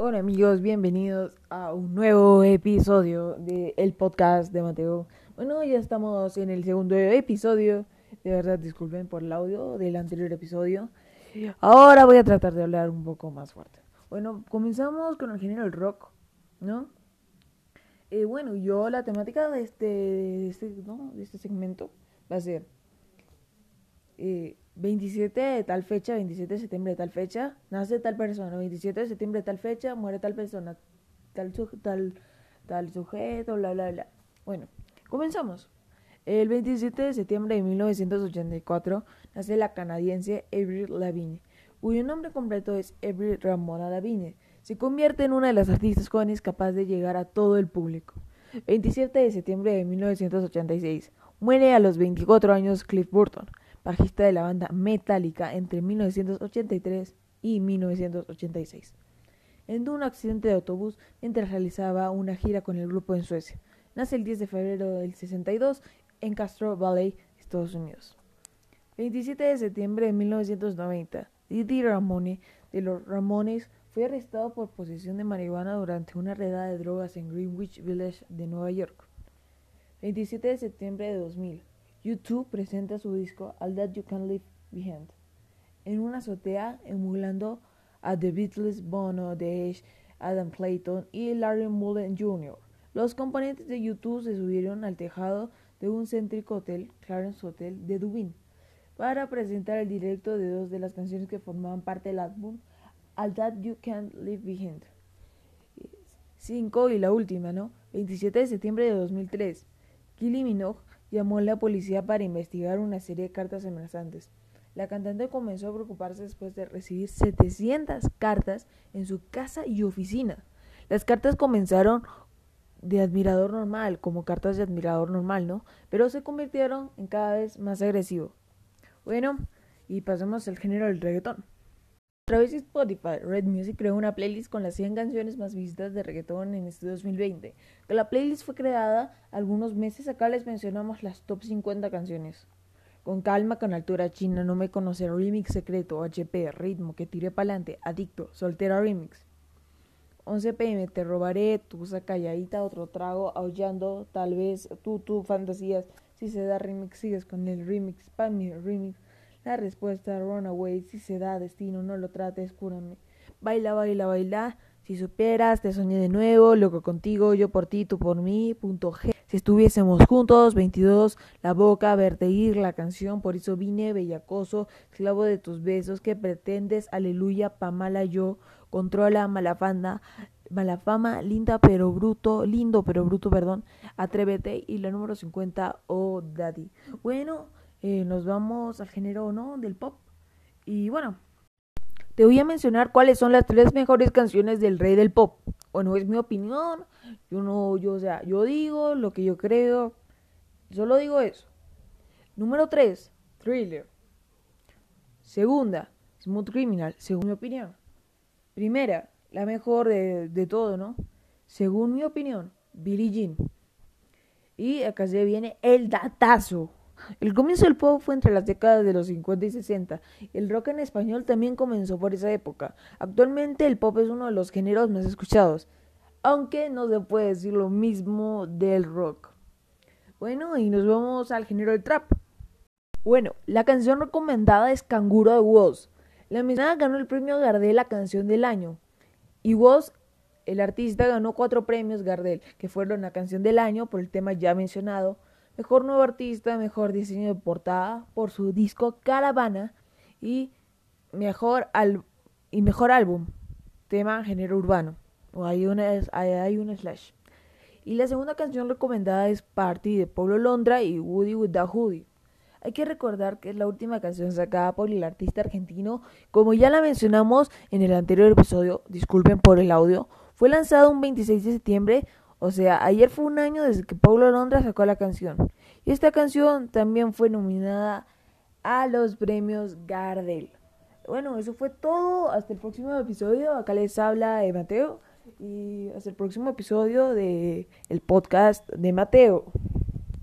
Hola amigos, bienvenidos a un nuevo episodio del podcast de Mateo. Bueno, ya estamos en el segundo episodio. De verdad, disculpen por el audio del anterior episodio. Ahora voy a tratar de hablar un poco más fuerte. Bueno, comenzamos con el género del rock, ¿no? Eh, bueno, yo la temática de este, de este, ¿no? de este segmento va a ser eh, 27 de tal fecha, 27 de septiembre de tal fecha, nace tal persona, 27 de septiembre de tal fecha, muere tal persona, tal, tal, tal sujeto, bla, bla, bla. Bueno, comenzamos. El 27 de septiembre de 1984 nace la canadiense Avril Lavigne, cuyo nombre completo es Avril Ramona Lavigne. Se convierte en una de las artistas jóvenes capaz de llegar a todo el público. 27 de septiembre de 1986 muere a los 24 años Cliff Burton bajista de la banda Metallica entre 1983 y 1986, en un accidente de autobús mientras realizaba una gira con el grupo en Suecia. Nace el 10 de febrero del 62 en Castro Valley, Estados Unidos. 27 de septiembre de 1990, Didi Ramone de los Ramones fue arrestado por posesión de marihuana durante una redada de drogas en Greenwich Village de Nueva York. 27 de septiembre de 2000, YouTube presenta su disco All That You Can Leave Behind en una azotea emulando a The Beatles, Bono, Edge, Adam Clayton y Larry Mullen Jr. Los componentes de YouTube se subieron al tejado de un céntrico hotel, Clarence Hotel, de Dublín, para presentar el directo de dos de las canciones que formaban parte del álbum All That You Can Leave Behind. 5 y la última, ¿no? 27 de septiembre de 2003. Kylie Minogue llamó a la policía para investigar una serie de cartas amenazantes. La cantante comenzó a preocuparse después de recibir 700 cartas en su casa y oficina. Las cartas comenzaron de admirador normal, como cartas de admirador normal, ¿no? Pero se convirtieron en cada vez más agresivo. Bueno, y pasemos al género del reggaetón. Través de Spotify, Red Music creó una playlist con las 100 canciones más visitadas de reggaetón en este 2020. Que la playlist fue creada algunos meses, acá les mencionamos las top 50 canciones. Con calma, con altura china, no me conocer, remix secreto, HP, ritmo, que tiré pa'lante, adicto, soltera remix. 11 pm, te robaré, tu calladita, otro trago, aullando, tal vez, tú, tú, fantasías. Si se da remix, sigues con el remix, pa' mi remix. La respuesta, Runaway, si se da destino, no lo trates, cúrame. Baila, baila, baila. Si supieras, te soñé de nuevo, loco contigo, yo por ti, tú por mí, punto G. Si estuviésemos juntos, 22, la boca, verte ir, la canción, por eso vine, bellacoso, esclavo de tus besos, que pretendes, aleluya, pa' mala yo, controla, mala fanda, mala fama, linda pero bruto, lindo pero bruto, perdón, atrévete, y la número 50, oh daddy. Bueno, eh, nos vamos al género no del pop. Y bueno, te voy a mencionar cuáles son las tres mejores canciones del rey del pop. Bueno, es mi opinión. Yo no, yo, o sea, yo digo lo que yo creo. Solo digo eso. Número 3, Thriller. Segunda, Smooth Criminal, según mi opinión. Primera, la mejor de, de todo, ¿no? Según mi opinión, Billie Jean. Y acá se viene el datazo. El comienzo del pop fue entre las décadas de los 50 y 60. El rock en español también comenzó por esa época. Actualmente el pop es uno de los géneros más escuchados, aunque no se puede decir lo mismo del rock. Bueno, y nos vamos al género del trap. Bueno, la canción recomendada es Canguro de Woz. La mencionada ganó el premio Gardel la canción del año. Y Woz, el artista, ganó cuatro premios Gardel, que fueron la canción del año por el tema ya mencionado, Mejor Nuevo Artista, Mejor Diseño de Portada por su disco Caravana y Mejor, y mejor Álbum, tema género urbano. O hay una, hay, una slash. Y la segunda canción recomendada es Party de Pablo Londra y Woody with the Hoodie. Hay que recordar que es la última canción sacada por el artista argentino, como ya la mencionamos en el anterior episodio, disculpen por el audio, fue lanzado un 26 de septiembre o sea, ayer fue un año desde que Paulo Londra sacó la canción. Y esta canción también fue nominada a los premios Gardel. Bueno, eso fue todo. Hasta el próximo episodio. Acá les habla de Mateo. Y hasta el próximo episodio de el podcast de Mateo.